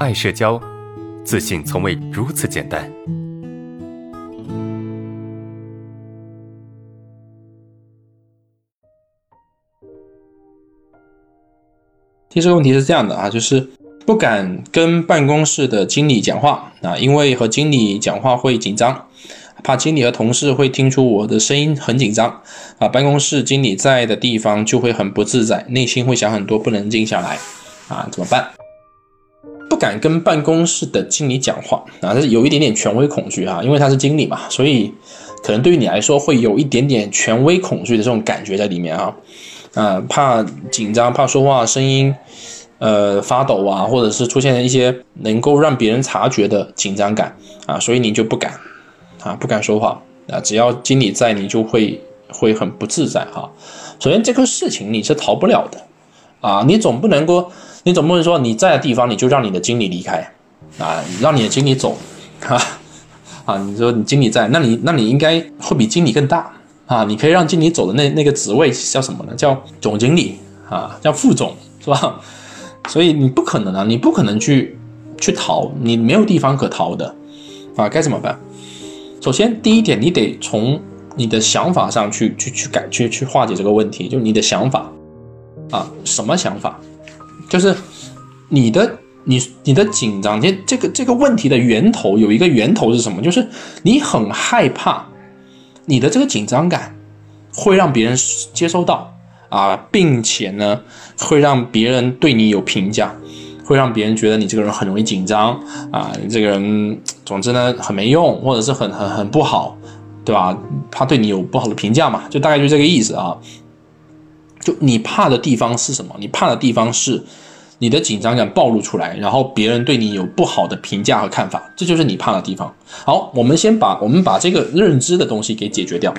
爱社交，自信从未如此简单。第四个问题是这样的啊，就是不敢跟办公室的经理讲话啊，因为和经理讲话会紧张，怕经理和同事会听出我的声音很紧张啊。办公室经理在的地方就会很不自在，内心会想很多，不能静下来啊，怎么办？不敢跟办公室的经理讲话啊，这是有一点点权威恐惧啊，因为他是经理嘛，所以可能对于你来说会有一点点权威恐惧的这种感觉在里面啊。啊，怕紧张，怕说话声音，呃，发抖啊，或者是出现一些能够让别人察觉的紧张感啊，所以你就不敢啊，不敢说话啊。只要经理在，你就会会很不自在哈。首先，这个事情你是逃不了的啊，你总不能够，你总不能说你在的地方你就让你的经理离开啊，让你的经理走 啊啊，你说你经理在，那你那你应该会比经理更大。啊，你可以让经理走的那那个职位叫什么呢？叫总经理啊，叫副总是吧？所以你不可能啊，你不可能去去逃，你没有地方可逃的啊，该怎么办？首先第一点，你得从你的想法上去去去改去去化解这个问题，就你的想法啊，什么想法？就是你的你你的紧张，这这个这个问题的源头有一个源头是什么？就是你很害怕。你的这个紧张感会让别人接收到啊，并且呢，会让别人对你有评价，会让别人觉得你这个人很容易紧张啊，你这个人总之呢很没用，或者是很很很不好，对吧？他对你有不好的评价嘛，就大概就这个意思啊。就你怕的地方是什么？你怕的地方是。你的紧张感暴露出来，然后别人对你有不好的评价和看法，这就是你怕的地方。好，我们先把我们把这个认知的东西给解决掉，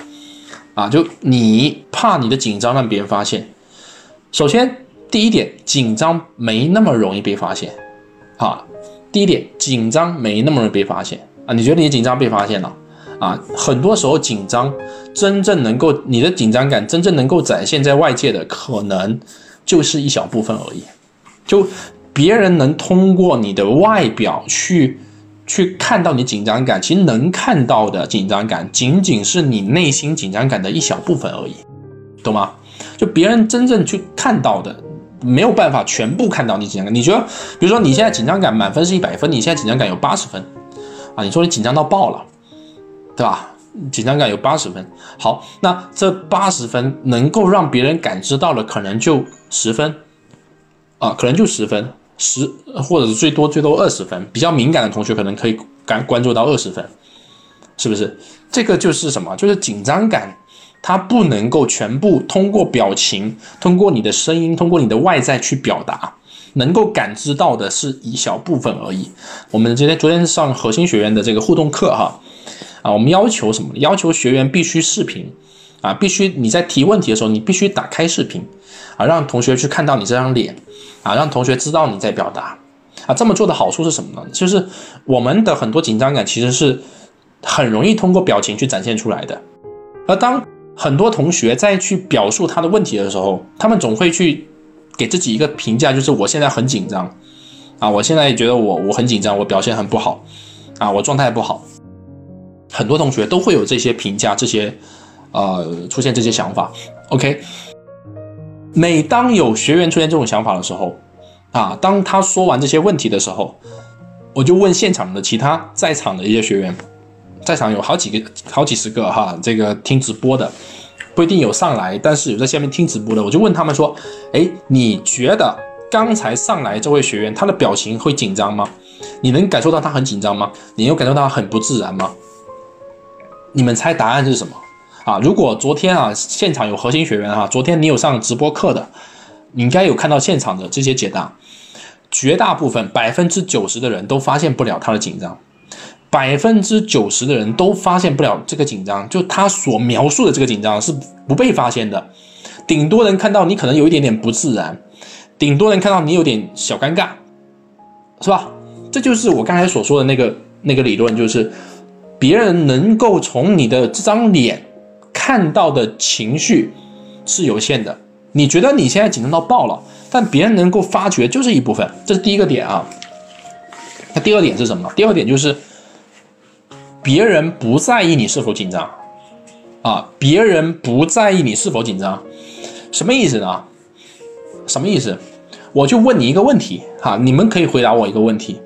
啊，就你怕你的紧张让别人发现。首先，第一点，紧张没那么容易被发现，啊，第一点，紧张没那么容易被发现啊。你觉得你紧张被发现了？啊，很多时候紧张真正能够你的紧张感真正能够展现在外界的，可能就是一小部分而已。就别人能通过你的外表去去看到你紧张感，其实能看到的紧张感仅仅是你内心紧张感的一小部分而已，懂吗？就别人真正去看到的，没有办法全部看到你紧张感。你觉得，比如说你现在紧张感满分是一百分，你现在紧张感有八十分，啊，你说你紧张到爆了，对吧？紧张感有八十分，好，那这八十分能够让别人感知到的可能就十分。啊，可能就十分，十或者是最多最多二十分。比较敏感的同学可能可以感关注到二十分，是不是？这个就是什么？就是紧张感，它不能够全部通过表情、通过你的声音、通过你的外在去表达，能够感知到的是一小部分而已。我们今天昨天上核心学员的这个互动课哈，啊，我们要求什么？要求学员必须视频，啊，必须你在提问题的时候，你必须打开视频，啊，让同学去看到你这张脸。啊，让同学知道你在表达，啊，这么做的好处是什么呢？就是我们的很多紧张感其实是很容易通过表情去展现出来的。而当很多同学在去表述他的问题的时候，他们总会去给自己一个评价，就是我现在很紧张，啊，我现在觉得我我很紧张，我表现很不好，啊，我状态不好。很多同学都会有这些评价，这些呃出现这些想法。OK。每当有学员出现这种想法的时候，啊，当他说完这些问题的时候，我就问现场的其他在场的一些学员，在场有好几个、好几十个哈，这个听直播的不一定有上来，但是有在下面听直播的，我就问他们说：“哎，你觉得刚才上来这位学员他的表情会紧张吗？你能感受到他很紧张吗？你有感受到他很不自然吗？你们猜答案是什么？”啊，如果昨天啊现场有核心学员哈，昨天你有上直播课的，你应该有看到现场的这些解答，绝大部分百分之九十的人都发现不了他的紧张，百分之九十的人都发现不了这个紧张，就他所描述的这个紧张是不被发现的，顶多能看到你可能有一点点不自然，顶多能看到你有点小尴尬，是吧？这就是我刚才所说的那个那个理论，就是别人能够从你的这张脸。看到的情绪是有限的，你觉得你现在紧张到爆了，但别人能够发觉就是一部分，这是第一个点啊。那第二点是什么？第二点就是别人不在意你是否紧张啊，别人不在意你是否紧张，什么意思呢？什么意思？我就问你一个问题哈，你们可以回答我一个问题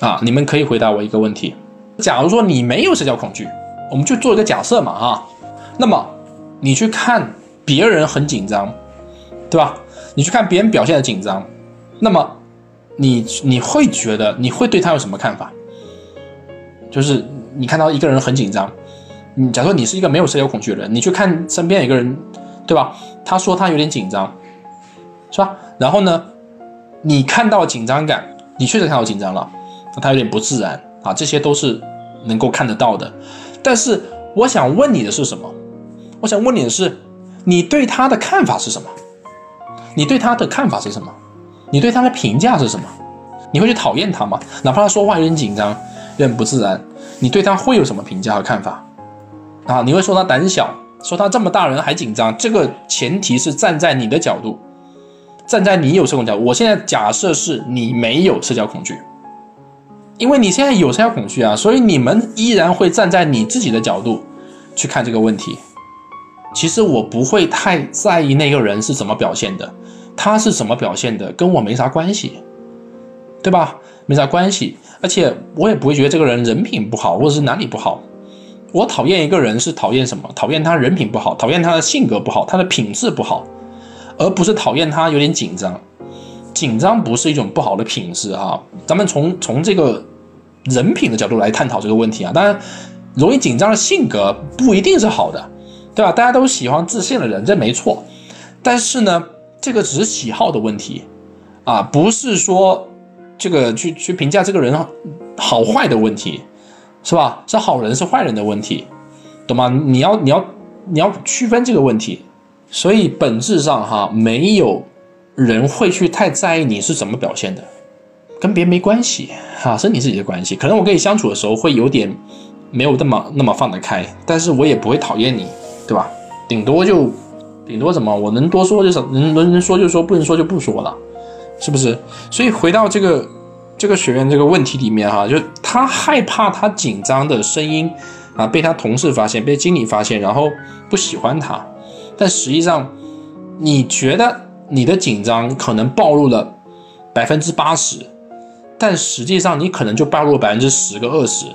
啊，你们可以回答我一个问题。假如说你没有社交恐惧，我们就做一个假设嘛哈，那么你去看别人很紧张，对吧？你去看别人表现的紧张，那么你你会觉得你会对他有什么看法？就是你看到一个人很紧张，你假如说你是一个没有社交恐惧的人，你去看身边一个人，对吧？他说他有点紧张，是吧？然后呢，你看到紧张感，你确实看到紧张了，那他有点不自然啊，这些都是能够看得到的。但是我想问你的是什么？我想问你的是，你对他的看法是什么？你对他的看法是什么？你对他的评价是什么？你会去讨厌他吗？哪怕他说话有点紧张。有点不自然，你对他会有什么评价和看法啊？你会说他胆小，说他这么大人还紧张？这个前提是站在你的角度，站在你有社恐。我现在假设是你没有社交恐惧，因为你现在有社交恐惧啊，所以你们依然会站在你自己的角度去看这个问题。其实我不会太在意那个人是怎么表现的，他是怎么表现的，跟我没啥关系，对吧？没啥关系。而且我也不会觉得这个人人品不好，或者是哪里不好。我讨厌一个人是讨厌什么？讨厌他人品不好，讨厌他的性格不好，他的品质不好，而不是讨厌他有点紧张。紧张不是一种不好的品质啊。咱们从从这个人品的角度来探讨这个问题啊。当然，容易紧张的性格不一定是好的，对吧？大家都喜欢自信的人，这没错。但是呢，这个只是喜好的问题啊，不是说。这个去去评价这个人好坏的问题，是吧？是好人是坏人的问题，懂吗？你要你要你要区分这个问题。所以本质上哈，没有人会去太在意你是怎么表现的，跟别人没关系哈，是你自己的关系。可能我跟你相处的时候会有点没有那么那么放得开，但是我也不会讨厌你，对吧？顶多就顶多怎么，我能多说就是能能能说就说，不能说就不说了。是不是？所以回到这个这个学员这个问题里面哈，就他害怕他紧张的声音啊被他同事发现，被经理发现，然后不喜欢他。但实际上，你觉得你的紧张可能暴露了百分之八十，但实际上你可能就暴露百分之十个二十，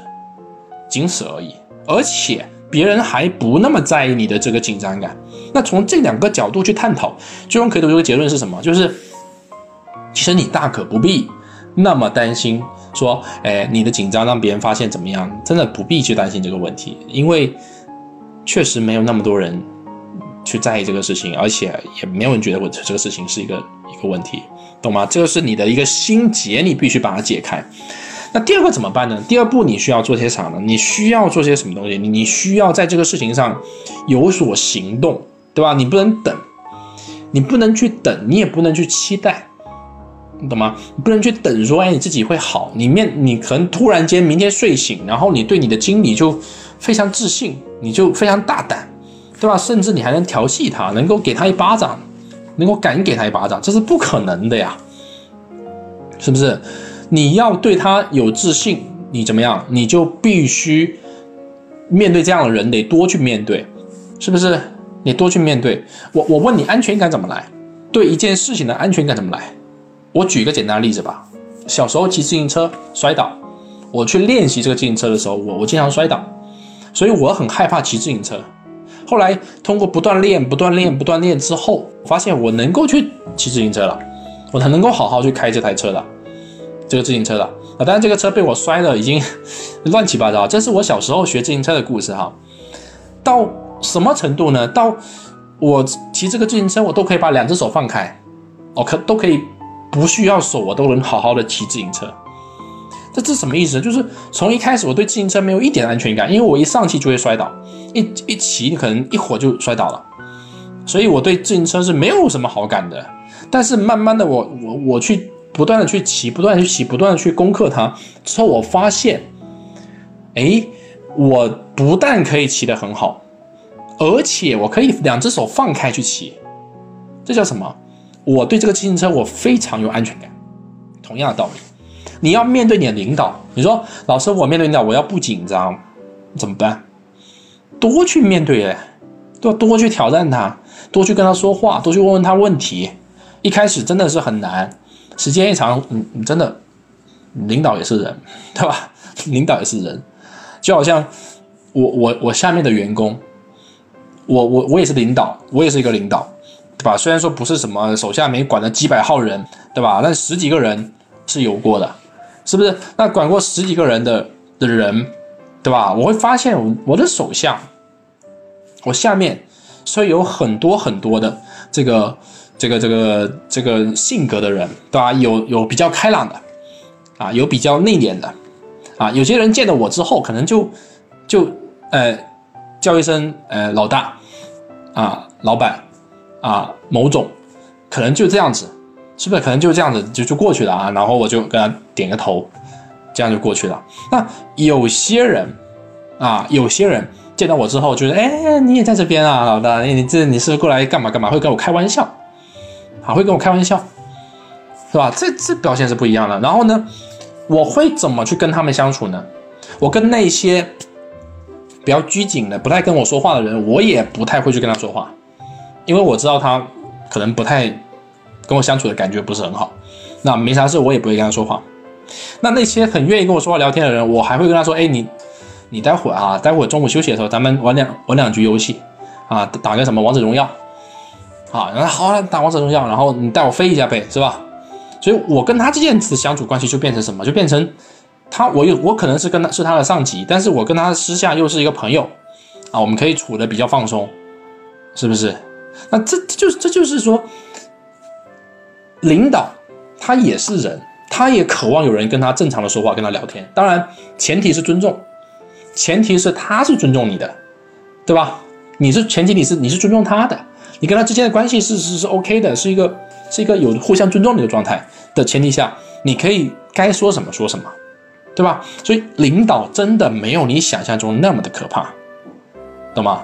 仅此而已。而且别人还不那么在意你的这个紧张感。那从这两个角度去探讨，最终可以得出一个结论是什么？就是。其实你大可不必那么担心，说，哎，你的紧张让别人发现怎么样？真的不必去担心这个问题，因为确实没有那么多人去在意这个事情，而且也没有人觉得我这个事情是一个一个问题，懂吗？这个是你的一个心结，你必须把它解开。那第二个怎么办呢？第二步你需要做些啥呢？你需要做些什么东西？你需要在这个事情上有所行动，对吧？你不能等，你不能去等，你也不能去期待。你懂吗？你不能去等说，哎，你自己会好。你面，你可能突然间明天睡醒，然后你对你的经理就非常自信，你就非常大胆，对吧？甚至你还能调戏他，能够给他一巴掌，能够敢给他一巴掌，这是不可能的呀，是不是？你要对他有自信，你怎么样？你就必须面对这样的人，得多去面对，是不是？你多去面对。我我问你，安全感怎么来？对一件事情的安全感怎么来？我举一个简单的例子吧，小时候骑自行车摔倒，我去练习这个自行车的时候，我我经常摔倒，所以我很害怕骑自行车。后来通过不断练、不断练、不断练之后，发现我能够去骑自行车了，我才能够好好去开这台车了，这个自行车了啊！当然这个车被我摔的已经 乱七八糟，这是我小时候学自行车的故事哈。到什么程度呢？到我骑这个自行车，我都可以把两只手放开，我可都可以。不需要手，我都能好好的骑自行车。这这什么意思？就是从一开始我对自行车没有一点安全感，因为我一上去就会摔倒，一一骑可能一会儿就摔倒了，所以我对自行车是没有什么好感的。但是慢慢的，我我我去不断的去骑，不断的去骑，不断的去攻克它之后，我发现，哎，我不但可以骑得很好，而且我可以两只手放开去骑，这叫什么？我对这个自行车我非常有安全感，同样的道理，你要面对你的领导，你说老师，我面对领导，我要不紧张怎么办？多去面对哎，多多去挑战他，多去跟他说话，多去问问他问题。一开始真的是很难，时间一长，你你真的，领导也是人，对吧？领导也是人，就好像我我我下面的员工，我我我也是领导，我也是一个领导，对吧？虽然说不是什么手下没管了几百号人，对吧？但十几个人是有过的，是不是？那管过十几个人的的人，对吧？我会发现我我的手下，我下面所以有很多很多的这个。这个这个这个性格的人，对吧？有有比较开朗的，啊，有比较内敛的，啊，有些人见了我之后，可能就就呃叫一声呃老大，啊老板，啊某种，可能就这样子，是不是？可能就这样子就就过去了啊。然后我就跟他点个头，这样就过去了。那有些人啊，有些人见到我之后，就是哎你也在这边啊，老大，你这你是过来干嘛干嘛？会跟我开玩笑。啊会跟我开玩笑，是吧？这这表现是不一样的。然后呢，我会怎么去跟他们相处呢？我跟那些比较拘谨的、不太跟我说话的人，我也不太会去跟他说话，因为我知道他可能不太跟我相处的感觉不是很好。那没啥事，我也不会跟他说话。那那些很愿意跟我说话聊天的人，我还会跟他说：“哎，你你待会啊，待会中午休息的时候，咱们玩两玩两局游戏啊，打个什么王者荣耀。”啊，然后好打王者荣耀，然后你带我飞一下呗，是吧？所以我跟他之间的相处关系就变成什么？就变成他，我有我可能是跟他是他的上级，但是我跟他私下又是一个朋友啊，我们可以处的比较放松，是不是？那这就这就是说，领导他也是人，他也渴望有人跟他正常的说话，跟他聊天。当然，前提是尊重，前提是他是尊重你的，对吧？你是前提你是你是尊重他的。你跟他之间的关系是是是 OK 的，是一个是一个有互相尊重的一个状态的前提下，你可以该说什么说什么，对吧？所以领导真的没有你想象中那么的可怕，懂吗？